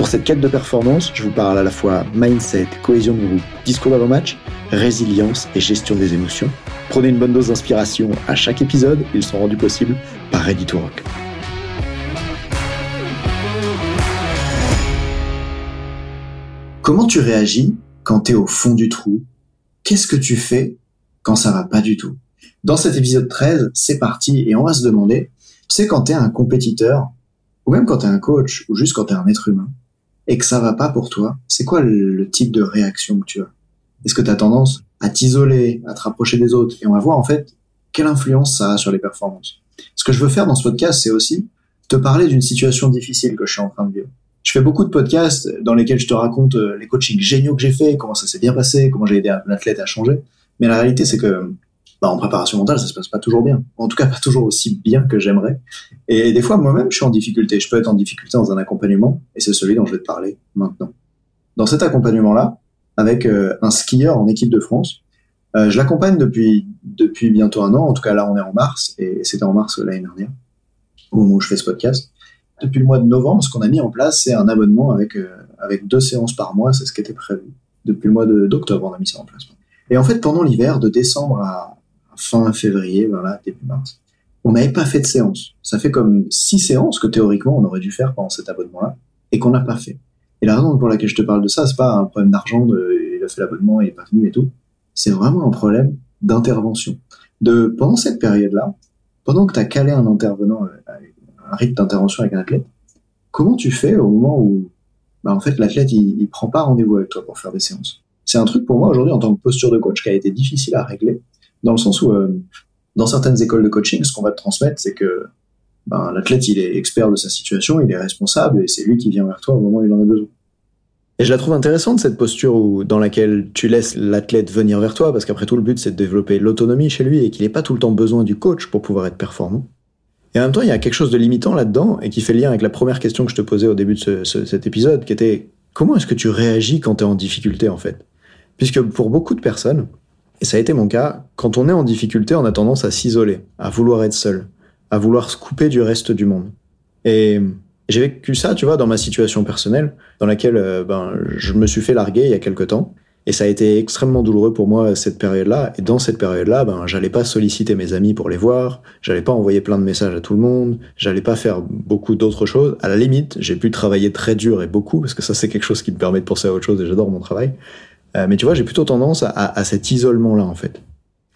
Pour cette quête de performance, je vous parle à la fois mindset, cohésion de groupe, discours d'avant-match, résilience et gestion des émotions. Prenez une bonne dose d'inspiration à chaque épisode, ils sont rendus possibles par Ready to Rock. Comment tu réagis quand tu es au fond du trou? Qu'est-ce que tu fais quand ça va pas du tout? Dans cet épisode 13, c'est parti et on va se demander, tu sais quand tu es un compétiteur, ou même quand tu es un coach, ou juste quand tu es un être humain, et que ça va pas pour toi, c'est quoi le, type de réaction que tu as? Est-ce que tu as tendance à t'isoler, à te rapprocher des autres Et on va voir en fait quelle influence ça a sur les performances? Ce que je veux faire dans ce podcast, c'est aussi te parler d'une situation difficile que je suis en train de vivre. Je fais beaucoup de podcasts dans lesquels je te raconte euh, les coachings géniaux que j'ai fait, comment ça s'est bien passé, comment j'ai aidé un athlète à changer. Mais la réalité, c'est que bah, en préparation mentale, ça se passe pas toujours bien. En tout cas, pas toujours aussi bien que j'aimerais. Et des fois, moi-même, je suis en difficulté. Je peux être en difficulté dans un accompagnement, et c'est celui dont je vais te parler maintenant. Dans cet accompagnement-là, avec euh, un skieur en équipe de France, euh, je l'accompagne depuis depuis bientôt un an. En tout cas, là, on est en mars, et c'était en mars l'année dernière, au moment où je fais ce podcast. Depuis le mois de novembre, ce qu'on a mis en place, c'est un abonnement avec euh, avec deux séances par mois. C'est ce qui était prévu. Depuis le mois d'octobre, on a mis ça en place. Et en fait, pendant l'hiver, de décembre à, fin février, voilà, début mars, on n'avait pas fait de séance. Ça fait comme six séances que théoriquement on aurait dû faire pendant cet abonnement-là et qu'on n'a pas fait. Et la raison pour laquelle je te parle de ça, c'est pas un problème d'argent, il a fait l'abonnement, il est pas venu et tout. C'est vraiment un problème d'intervention. De pendant cette période-là, pendant que tu as calé un intervenant, euh, un rythme d'intervention avec un athlète, comment tu fais au moment où, bah, en fait, l'athlète il, il prend pas rendez-vous avec toi pour faire des séances? C'est un truc pour moi aujourd'hui en tant que posture de coach qui a été difficile à régler dans le sens où, euh, dans certaines écoles de coaching, ce qu'on va te transmettre, c'est que ben, l'athlète, il est expert de sa situation, il est responsable, et c'est lui qui vient vers toi au moment où il en a besoin. Et je la trouve intéressante, cette posture où, dans laquelle tu laisses l'athlète venir vers toi, parce qu'après tout, le but, c'est de développer l'autonomie chez lui et qu'il n'ait pas tout le temps besoin du coach pour pouvoir être performant. Et en même temps, il y a quelque chose de limitant là-dedans et qui fait lien avec la première question que je te posais au début de cet épisode, qui était comment est-ce que tu réagis quand tu es en difficulté, en fait? Puisque pour beaucoup de personnes, et ça a été mon cas. Quand on est en difficulté, on a tendance à s'isoler, à vouloir être seul, à vouloir se couper du reste du monde. Et j'ai vécu ça, tu vois, dans ma situation personnelle, dans laquelle euh, ben, je me suis fait larguer il y a quelque temps. Et ça a été extrêmement douloureux pour moi cette période-là. Et dans cette période-là, ben, j'allais pas solliciter mes amis pour les voir, j'allais pas envoyer plein de messages à tout le monde, j'allais pas faire beaucoup d'autres choses. À la limite, j'ai pu travailler très dur et beaucoup, parce que ça c'est quelque chose qui me permet de penser à autre chose et j'adore mon travail. Euh, mais tu vois, j'ai plutôt tendance à, cet isolement-là, en fait.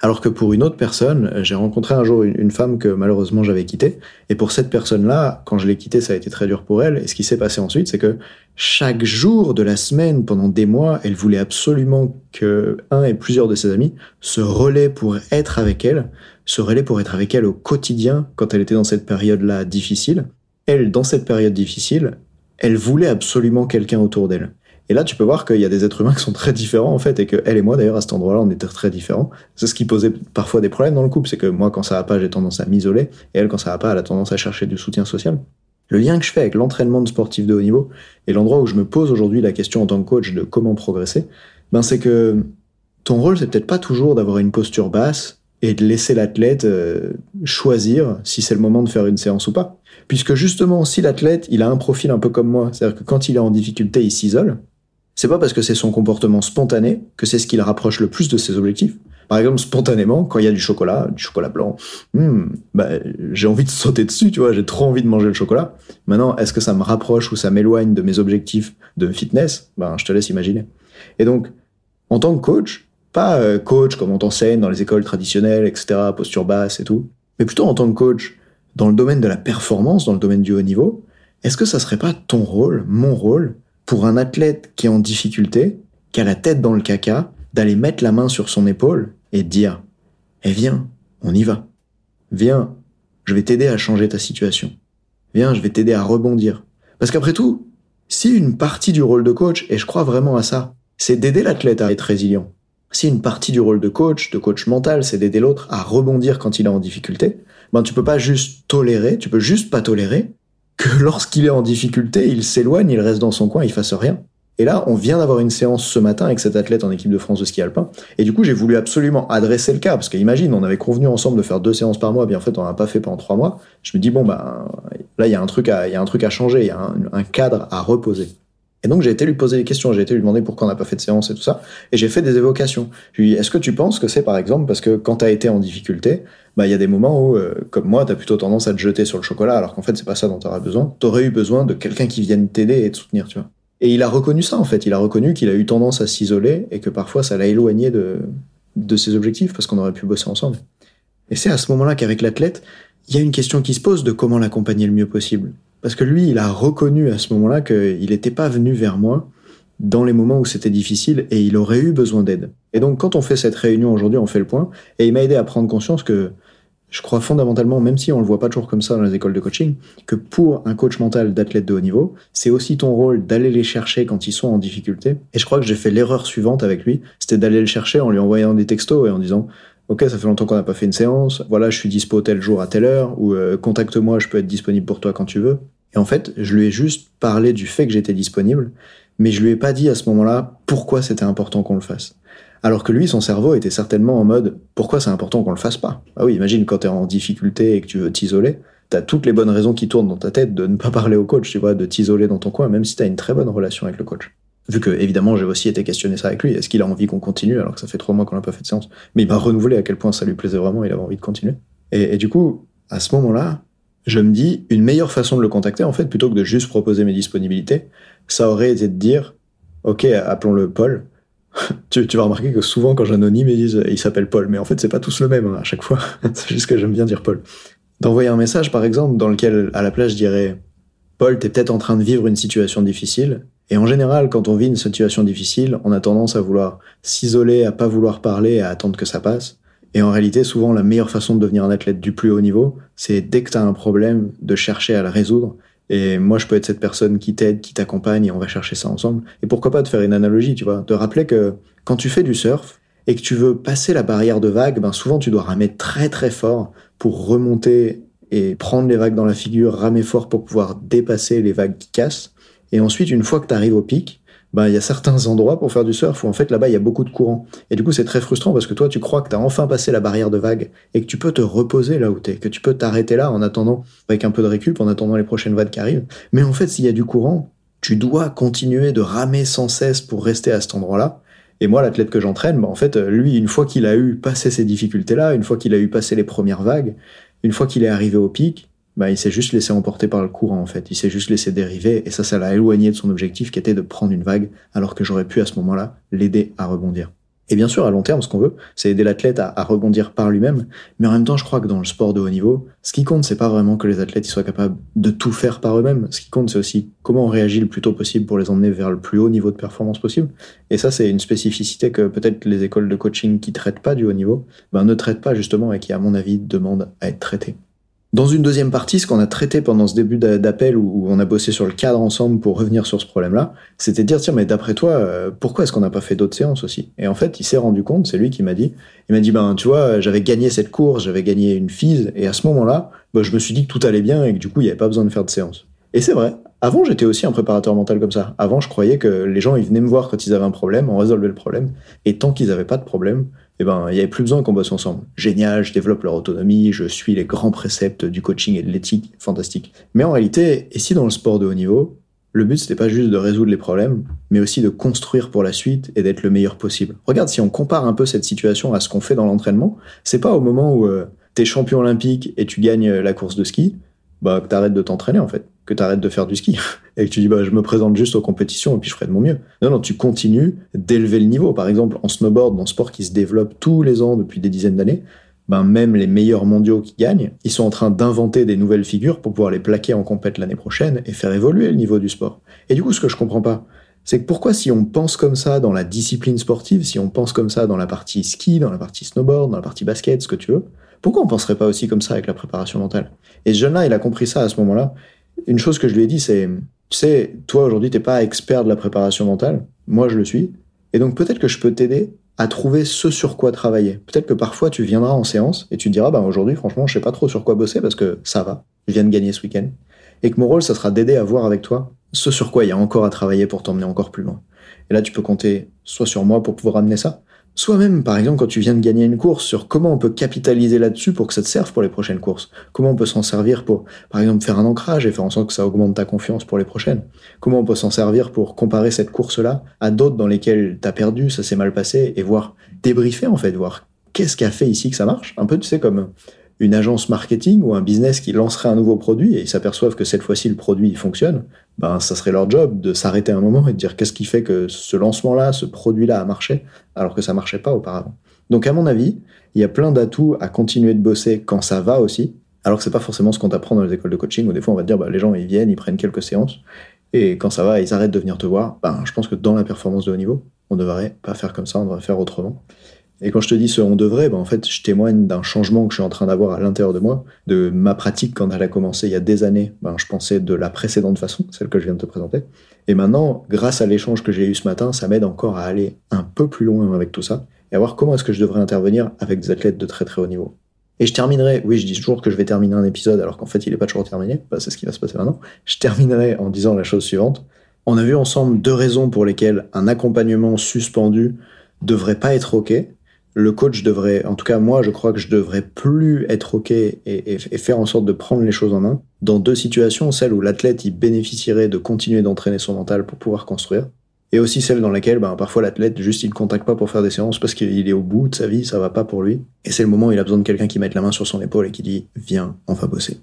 Alors que pour une autre personne, j'ai rencontré un jour une, femme que malheureusement j'avais quittée. Et pour cette personne-là, quand je l'ai quittée, ça a été très dur pour elle. Et ce qui s'est passé ensuite, c'est que chaque jour de la semaine, pendant des mois, elle voulait absolument que un et plusieurs de ses amis se relaient pour être avec elle, se relaient pour être avec elle au quotidien quand elle était dans cette période-là difficile. Elle, dans cette période difficile, elle voulait absolument quelqu'un autour d'elle. Et là, tu peux voir qu'il y a des êtres humains qui sont très différents, en fait, et que elle et moi, d'ailleurs, à cet endroit-là, on était très différents. C'est ce qui posait parfois des problèmes dans le couple, c'est que moi, quand ça va pas, j'ai tendance à m'isoler, et elle, quand ça va pas, elle a tendance à chercher du soutien social. Le lien que je fais avec l'entraînement de sportifs de haut niveau, et l'endroit où je me pose aujourd'hui la question en tant que coach de comment progresser, ben, c'est que ton rôle, c'est peut-être pas toujours d'avoir une posture basse et de laisser l'athlète euh, choisir si c'est le moment de faire une séance ou pas. Puisque justement, si l'athlète, il a un profil un peu comme moi, c'est-à-dire que quand il est en difficulté, il s'isole, c'est pas parce que c'est son comportement spontané que c'est ce qui le rapproche le plus de ses objectifs. Par exemple, spontanément, quand il y a du chocolat, du chocolat blanc, hmm, bah, j'ai envie de sauter dessus, tu vois, j'ai trop envie de manger le chocolat. Maintenant, est-ce que ça me rapproche ou ça m'éloigne de mes objectifs de fitness? Ben, je te laisse imaginer. Et donc, en tant que coach, pas euh, coach comme on t'enseigne dans les écoles traditionnelles, etc., posture basse et tout, mais plutôt en tant que coach dans le domaine de la performance, dans le domaine du haut niveau, est-ce que ça serait pas ton rôle, mon rôle, pour un athlète qui est en difficulté, qui a la tête dans le caca, d'aller mettre la main sur son épaule et de dire Eh viens, on y va. Viens, je vais t'aider à changer ta situation. Viens, je vais t'aider à rebondir. Parce qu'après tout, si une partie du rôle de coach, et je crois vraiment à ça, c'est d'aider l'athlète à être résilient. Si une partie du rôle de coach, de coach mental, c'est d'aider l'autre à rebondir quand il est en difficulté, ben tu peux pas juste tolérer, tu peux juste pas tolérer que lorsqu'il est en difficulté, il s'éloigne, il reste dans son coin, il fasse rien. Et là, on vient d'avoir une séance ce matin avec cet athlète en équipe de France de ski alpin. Et du coup, j'ai voulu absolument adresser le cas, parce qu'imagine, on avait convenu ensemble de faire deux séances par mois, bien en fait, on n'a pas fait pendant trois mois. Je me dis, bon, bah, là, il y a un truc à, il y a un truc à changer, il y a un, cadre à reposer. Et donc, j'ai été lui poser des questions, j'ai été lui demander pourquoi on n'a pas fait de séance et tout ça. Et j'ai fait des évocations. Je lui ai dit, est-ce que tu penses que c'est, par exemple, parce que quand tu as été en difficulté, bah, il y a des moments où, euh, comme moi, tu as plutôt tendance à te jeter sur le chocolat, alors qu'en fait, c'est pas ça dont tu auras besoin. Tu aurais eu besoin de quelqu'un qui vienne t'aider et te soutenir, tu vois. Et il a reconnu ça, en fait. Il a reconnu qu'il a eu tendance à s'isoler et que parfois ça l'a éloigné de, de ses objectifs parce qu'on aurait pu bosser ensemble. Et c'est à ce moment-là qu'avec l'athlète, il y a une question qui se pose de comment l'accompagner le mieux possible. Parce que lui, il a reconnu à ce moment-là qu'il n'était pas venu vers moi dans les moments où c'était difficile et il aurait eu besoin d'aide. Et donc, quand on fait cette réunion aujourd'hui, on fait le point et il m'a aidé à prendre conscience que je crois fondamentalement, même si on le voit pas toujours comme ça dans les écoles de coaching, que pour un coach mental d'athlète de haut niveau, c'est aussi ton rôle d'aller les chercher quand ils sont en difficulté. Et je crois que j'ai fait l'erreur suivante avec lui, c'était d'aller le chercher en lui envoyant des textos et en disant Ok, ça fait longtemps qu'on n'a pas fait une séance. Voilà, je suis dispo tel jour à telle heure, ou euh, contacte-moi, je peux être disponible pour toi quand tu veux. Et en fait, je lui ai juste parlé du fait que j'étais disponible, mais je lui ai pas dit à ce moment-là pourquoi c'était important qu'on le fasse. Alors que lui, son cerveau était certainement en mode pourquoi c'est important qu'on le fasse pas? Ah oui, imagine quand tu es en difficulté et que tu veux t'isoler, tu as toutes les bonnes raisons qui tournent dans ta tête de ne pas parler au coach, tu vois, de t'isoler dans ton coin, même si tu as une très bonne relation avec le coach. Vu que, évidemment, j'ai aussi été questionné ça avec lui. Est-ce qu'il a envie qu'on continue alors que ça fait trois mois qu'on n'a pas fait de séance? Mais il m'a renouvelé à quel point ça lui plaisait vraiment, il avait envie de continuer. Et du coup, à ce moment-là, je me dis, une meilleure façon de le contacter, en fait, plutôt que de juste proposer mes disponibilités, ça aurait été de dire, OK, appelons-le Paul, tu, vas remarquer que souvent, quand j'anonyme, ils disent il s'appelle Paul. Mais en fait, c'est pas tous le même hein, à chaque fois. c'est juste que j'aime bien dire Paul. D'envoyer un message, par exemple, dans lequel, à la place, je dirais Paul, t'es peut-être en train de vivre une situation difficile. Et en général, quand on vit une situation difficile, on a tendance à vouloir s'isoler, à pas vouloir parler, à attendre que ça passe. Et en réalité, souvent, la meilleure façon de devenir un athlète du plus haut niveau, c'est dès que tu as un problème, de chercher à le résoudre et moi, je peux être cette personne qui t'aide, qui t'accompagne, et on va chercher ça ensemble. Et pourquoi pas te faire une analogie, tu vois, te rappeler que quand tu fais du surf et que tu veux passer la barrière de vagues, ben souvent tu dois ramer très très fort pour remonter et prendre les vagues dans la figure, ramer fort pour pouvoir dépasser les vagues qui cassent. Et ensuite, une fois que tu arrives au pic, bah, il y a certains endroits pour faire du surf où en fait là-bas il y a beaucoup de courant. Et du coup c'est très frustrant parce que toi tu crois que tu as enfin passé la barrière de vague et que tu peux te reposer là où t'es, que tu peux t'arrêter là en attendant, avec un peu de récup, en attendant les prochaines vagues qui arrivent. Mais en fait s'il y a du courant, tu dois continuer de ramer sans cesse pour rester à cet endroit-là. Et moi, l'athlète que j'entraîne, bah, en fait, lui, une fois qu'il a eu passé ces difficultés-là, une fois qu'il a eu passé les premières vagues, une fois qu'il est arrivé au pic, bah, il s'est juste laissé emporter par le courant en fait. Il s'est juste laissé dériver et ça, ça l'a éloigné de son objectif qui était de prendre une vague alors que j'aurais pu à ce moment-là l'aider à rebondir. Et bien sûr, à long terme, ce qu'on veut, c'est aider l'athlète à, rebondir par lui-même. Mais en même temps, je crois que dans le sport de haut niveau, ce qui compte, c'est pas vraiment que les athlètes soient capables de tout faire par eux-mêmes. Ce qui compte, c'est aussi comment on réagit le plus tôt possible pour les emmener vers le plus haut niveau de performance possible. Et ça, c'est une spécificité que peut-être les écoles de coaching qui traitent pas du haut niveau, ben, ne traitent pas justement et qui, à mon avis, demandent à être traitées. Dans une deuxième partie, ce qu'on a traité pendant ce début d'appel où on a bossé sur le cadre ensemble pour revenir sur ce problème-là, c'était de dire tiens mais d'après toi euh, pourquoi est-ce qu'on n'a pas fait d'autres séances aussi? Et en fait il s'est rendu compte, c'est lui qui m'a dit, il m'a dit ben tu vois j'avais gagné cette course, j'avais gagné une FISE et à ce moment-là ben, je me suis dit que tout allait bien et que du coup il n'y avait pas besoin de faire de séance. Et c'est vrai. Avant j'étais aussi un préparateur mental comme ça. Avant je croyais que les gens ils venaient me voir quand ils avaient un problème, on résolvait le problème et tant qu'ils n'avaient pas de problème, eh ben, il n'y avait plus besoin qu'on bosse ensemble. Génial, je développe leur autonomie, je suis les grands préceptes du coaching et de l'éthique, fantastique. Mais en réalité, et si dans le sport de haut niveau, le but c'était pas juste de résoudre les problèmes, mais aussi de construire pour la suite et d'être le meilleur possible. Regarde, si on compare un peu cette situation à ce qu'on fait dans l'entraînement, c'est pas au moment où euh, t'es champion olympique et tu gagnes la course de ski, bah, que t'arrêtes de t'entraîner en fait, que t'arrêtes de faire du ski et que tu dis bah je me présente juste aux compétitions et puis je ferai de mon mieux. Non non, tu continues d'élever le niveau. Par exemple, en snowboard, dans sport qui se développe tous les ans depuis des dizaines d'années, ben même les meilleurs mondiaux qui gagnent, ils sont en train d'inventer des nouvelles figures pour pouvoir les plaquer en compète l'année prochaine et faire évoluer le niveau du sport. Et du coup, ce que je comprends pas, c'est que pourquoi si on pense comme ça dans la discipline sportive, si on pense comme ça dans la partie ski, dans la partie snowboard, dans la partie basket, ce que tu veux, pourquoi on penserait pas aussi comme ça avec la préparation mentale? Et ce jeune-là, il a compris ça à ce moment-là. Une chose que je lui ai dit, c'est Tu sais, toi aujourd'hui, t'es pas expert de la préparation mentale. Moi, je le suis. Et donc peut-être que je peux t'aider à trouver ce sur quoi travailler. Peut-être que parfois tu viendras en séance et tu te diras, bah aujourd'hui, franchement, je sais pas trop sur quoi bosser parce que ça va. Je viens de gagner ce week-end. Et que mon rôle, ça sera d'aider à voir avec toi ce sur quoi il y a encore à travailler pour t'emmener encore plus loin. Et là, tu peux compter soit sur moi pour pouvoir amener ça, soit même, par exemple, quand tu viens de gagner une course, sur comment on peut capitaliser là-dessus pour que ça te serve pour les prochaines courses. Comment on peut s'en servir pour, par exemple, faire un ancrage et faire en sorte que ça augmente ta confiance pour les prochaines. Comment on peut s'en servir pour comparer cette course-là à d'autres dans lesquelles t'as perdu, ça s'est mal passé, et voir débriefer, en fait, voir qu'est-ce qui a fait ici que ça marche. Un peu, tu sais, comme une agence marketing ou un business qui lancerait un nouveau produit et ils s'aperçoivent que cette fois-ci le produit fonctionne, ben ça serait leur job de s'arrêter un moment et de dire qu'est-ce qui fait que ce lancement-là, ce produit-là a marché alors que ça marchait pas auparavant? Donc à mon avis, il y a plein d'atouts à continuer de bosser quand ça va aussi, alors que c'est pas forcément ce qu'on t'apprend dans les écoles de coaching où des fois on va te dire bah, les gens ils viennent, ils prennent quelques séances et quand ça va, ils arrêtent de venir te voir. Ben je pense que dans la performance de haut niveau, on devrait pas faire comme ça, on devrait faire autrement. Et quand je te dis ce on devrait, ben en fait, je témoigne d'un changement que je suis en train d'avoir à l'intérieur de moi, de ma pratique quand elle a commencé il y a des années. Ben, je pensais de la précédente façon, celle que je viens de te présenter. Et maintenant, grâce à l'échange que j'ai eu ce matin, ça m'aide encore à aller un peu plus loin avec tout ça et à voir comment est-ce que je devrais intervenir avec des athlètes de très très haut niveau. Et je terminerai, oui, je dis toujours que je vais terminer un épisode alors qu'en fait il n'est pas toujours terminé, ben, c'est ce qui va se passer maintenant. Je terminerai en disant la chose suivante. On a vu ensemble deux raisons pour lesquelles un accompagnement suspendu devrait pas être OK le coach devrait, en tout cas moi, je crois que je devrais plus être ok et, faire en sorte de prendre les choses en main dans deux situations, celle où l'athlète il bénéficierait de continuer d'entraîner son mental pour pouvoir construire, et aussi celle dans laquelle ben, parfois l'athlète juste il ne contacte pas pour faire des séances parce qu'il est au bout de sa vie, ça va pas pour lui, et c'est le moment où il a besoin de quelqu'un qui mette la main sur son épaule et qui dit viens, on va bosser.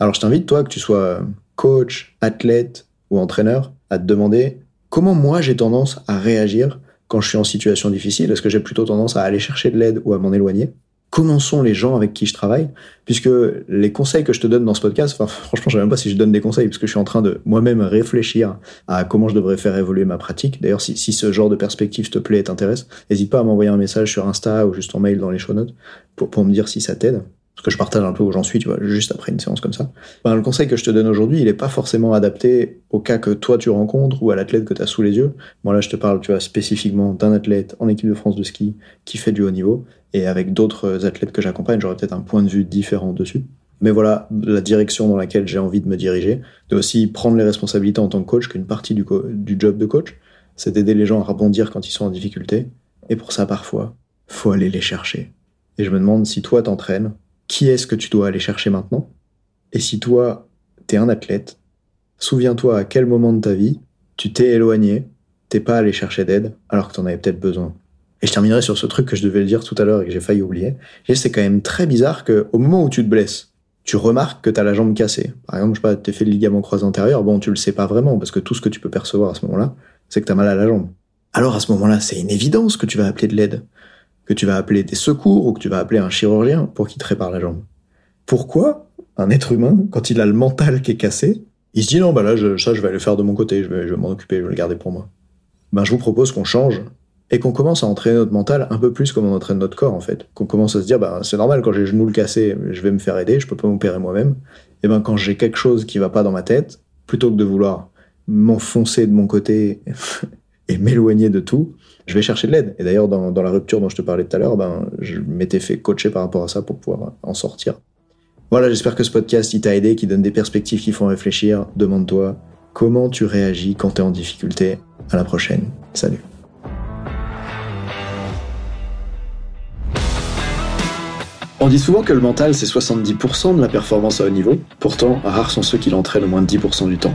Alors je t'invite toi que tu sois coach, athlète ou entraîneur à te demander comment moi j'ai tendance à réagir quand je suis en situation difficile Est-ce que j'ai plutôt tendance à aller chercher de l'aide ou à m'en éloigner? Comment sont les gens avec qui je travaille Puisque les conseils que je te donne dans ce podcast, franchement, je sais même pas si je donne des conseils, parce que je suis en train de moi-même réfléchir à comment je devrais faire évoluer ma pratique. D'ailleurs, si, ce genre de perspective te plaît et t'intéresse, n'hésite pas à m'envoyer un message sur Insta ou juste en mail dans les show notes pour me dire si ça t'aide parce que je partage un peu où j'en suis, tu vois, juste après une séance comme ça. Ben, le conseil que je te donne aujourd'hui, il n'est pas forcément adapté au cas que toi tu rencontres ou à l'athlète que tu as sous les yeux. Moi là, je te parle, tu vois, spécifiquement d'un athlète en équipe de France de ski qui fait du haut niveau, et avec d'autres athlètes que j'accompagne, j'aurais peut-être un point de vue différent dessus. Mais voilà la direction dans laquelle j'ai envie de me diriger, de aussi prendre les responsabilités en tant que coach, qu'une partie du, du job de coach, c'est d'aider les gens à rebondir quand ils sont en difficulté. Et pour ça, parfois, faut aller les chercher. Et je me demande si toi t'entraînes, qui est-ce que tu dois aller chercher maintenant? Et si toi, t'es un athlète, souviens-toi à quel moment de ta vie tu t'es éloigné, t'es pas allé chercher d'aide alors que t'en avais peut-être besoin. Et je terminerai sur ce truc que je devais le dire tout à l'heure et que j'ai failli oublier. C'est quand même très bizarre que au moment où tu te blesses, tu remarques que t'as la jambe cassée. Par exemple, je sais pas, t'es fait le ligament croisé antérieur, bon, tu le sais pas vraiment parce que tout ce que tu peux percevoir à ce moment-là, c'est que t'as mal à la jambe. Alors à ce moment-là, c'est une évidence que tu vas appeler de l'aide que tu vas appeler des secours ou que tu vas appeler un chirurgien pour qu'il te répare la jambe. Pourquoi un être humain, quand il a le mental qui est cassé, il se dit non, bah là, ça, je vais aller faire de mon côté, je vais, je m'en occuper, je vais le garder pour moi. Ben, je vous propose qu'on change et qu'on commence à entraîner notre mental un peu plus comme on entraîne notre corps, en fait. Qu'on commence à se dire, bah, c'est normal, quand j'ai le genou le cassé, je vais me faire aider, je peux pas m'opérer moi-même. Et ben, quand j'ai quelque chose qui va pas dans ma tête, plutôt que de vouloir m'enfoncer de mon côté m'éloigner de tout, je vais chercher de l'aide. Et d'ailleurs, dans, la rupture dont je te parlais tout à l'heure, ben, je m'étais fait coacher par rapport à ça pour pouvoir en sortir. Voilà, j'espère que ce podcast, t'a aidé, qui donne des perspectives qui font réfléchir. Demande-toi comment tu réagis quand tu es en difficulté. À la prochaine. Salut. On dit souvent que le mental, c'est 70% de la performance à haut niveau. Pourtant, rares sont ceux qui l'entraînent au moins 10% du temps.